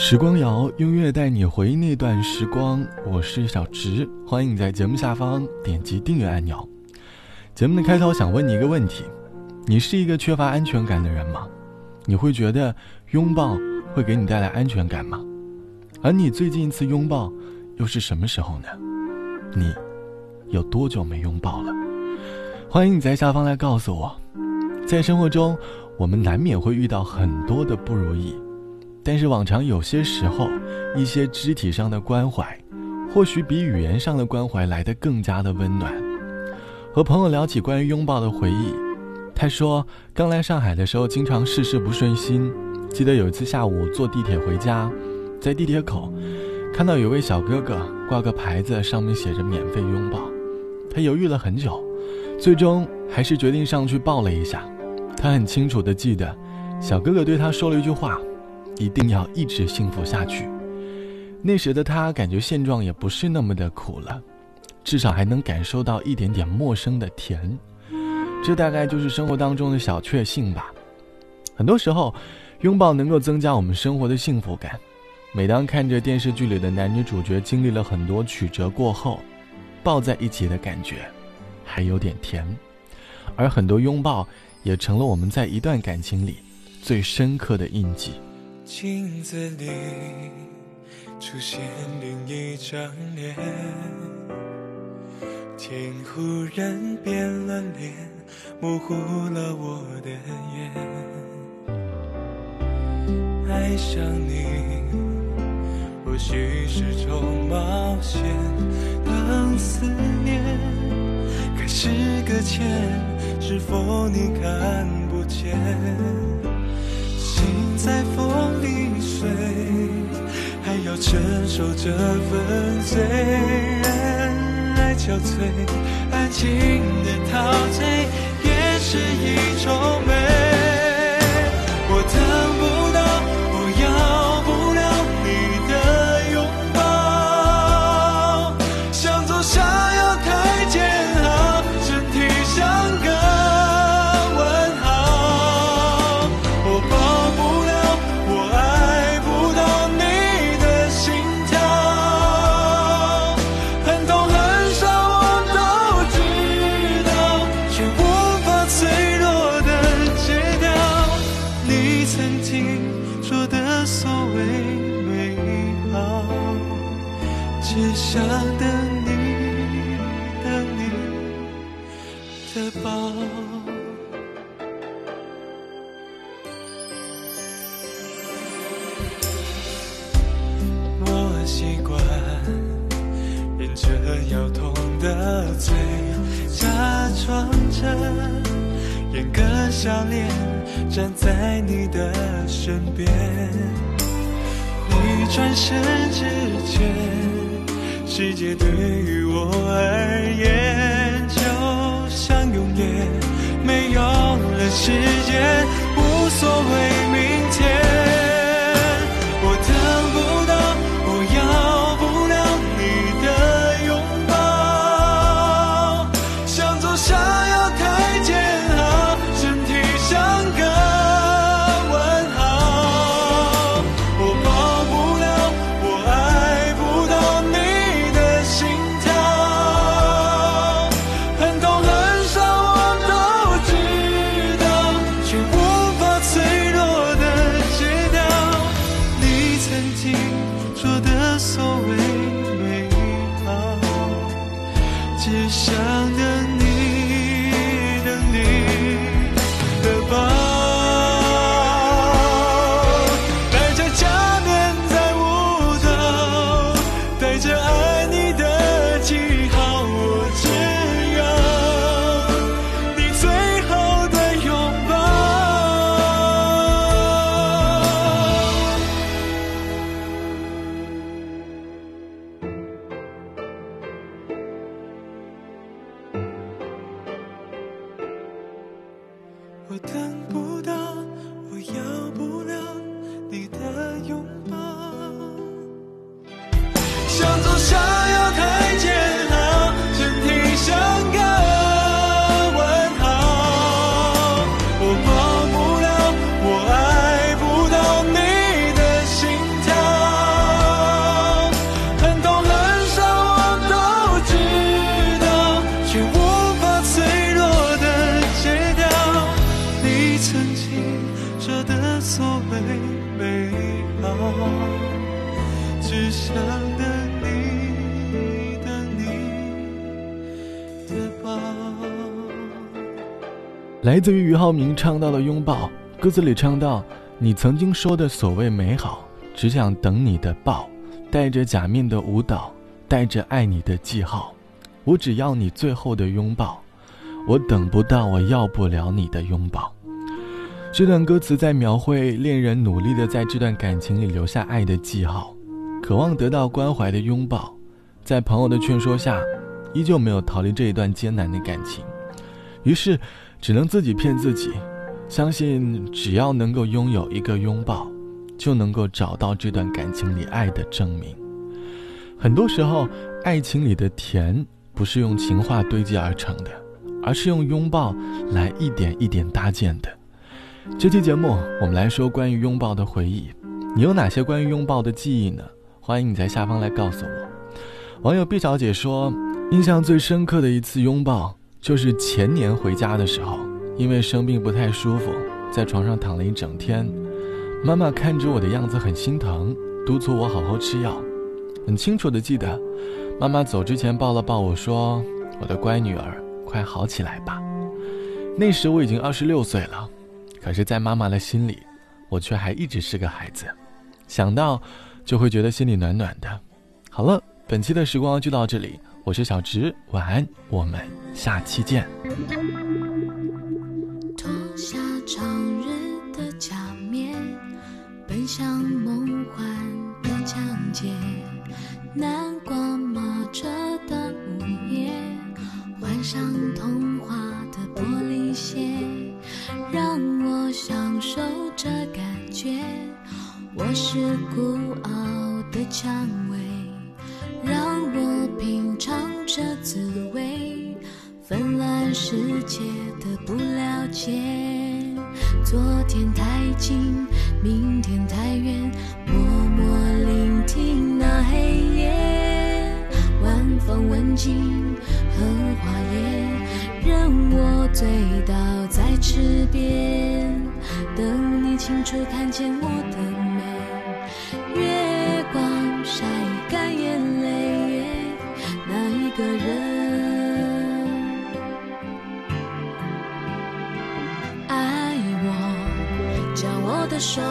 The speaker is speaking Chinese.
时光谣，音乐带你回忆那段时光。我是小直，欢迎你在节目下方点击订阅按钮。节目的开头想问你一个问题：你是一个缺乏安全感的人吗？你会觉得拥抱会给你带来安全感吗？而你最近一次拥抱又是什么时候呢？你有多久没拥抱了？欢迎你在下方来告诉我。在生活中，我们难免会遇到很多的不如意。但是往常有些时候，一些肢体上的关怀，或许比语言上的关怀来得更加的温暖。和朋友聊起关于拥抱的回忆，他说刚来上海的时候，经常事事不顺心。记得有一次下午坐地铁回家，在地铁口看到有位小哥哥挂个牌子，上面写着免费拥抱。他犹豫了很久，最终还是决定上去抱了一下。他很清楚地记得，小哥哥对他说了一句话。一定要一直幸福下去。那时的他感觉现状也不是那么的苦了，至少还能感受到一点点陌生的甜。这大概就是生活当中的小确幸吧。很多时候，拥抱能够增加我们生活的幸福感。每当看着电视剧里的男女主角经历了很多曲折过后，抱在一起的感觉，还有点甜。而很多拥抱也成了我们在一段感情里最深刻的印记。镜子里出现另一张脸，天忽然变了脸，模糊了我的眼。爱上你或许是种冒险，当思念开始搁浅，是否你看不见？心在风里碎，还要承受这份罪。人爱憔悴，安静的陶醉，也是一种美。我习惯忍着要痛的嘴，假装着演个笑脸，站在你的身边。你转身之前，世界对于我而言。永远没有了时间，无所谓曾经说的所谓美好，只想等你，等你的抱。来自于俞灏明唱到的拥抱，歌词里唱到：“你曾经说的所谓美好，只想等你的抱，带着假面的舞蹈，带着爱你的记号，我只要你最后的拥抱，我等不到，我要不了你的拥抱。”这段歌词在描绘恋人努力的在这段感情里留下爱的记号，渴望得到关怀的拥抱，在朋友的劝说下，依旧没有逃离这一段艰难的感情，于是。只能自己骗自己，相信只要能够拥有一个拥抱，就能够找到这段感情里爱的证明。很多时候，爱情里的甜不是用情话堆积而成的，而是用拥抱来一点一点搭建的。这期节目，我们来说关于拥抱的回忆。你有哪些关于拥抱的记忆呢？欢迎你在下方来告诉我。网友毕小姐说，印象最深刻的一次拥抱。就是前年回家的时候，因为生病不太舒服，在床上躺了一整天。妈妈看着我的样子很心疼，督促我好好吃药。很清楚的记得，妈妈走之前抱了抱我说：“我的乖女儿，快好起来吧。”那时我已经二十六岁了，可是，在妈妈的心里，我却还一直是个孩子。想到，就会觉得心里暖暖的。好了，本期的时光就到这里。我是小直，晚安，我们下期见。脱下常日的假面，奔向梦幻的疆界。南瓜马车的午夜，换上童话的玻璃鞋，让享受这感觉。我是孤傲的蔷薇。让我品尝这滋味，纷乱世界的不了解。昨天太近，明天太远，默默聆听那黑夜。晚风吻尽荷花叶，任我醉倒池边等你清楚看见我的美月光晒干眼泪哪一个人爱我将我的手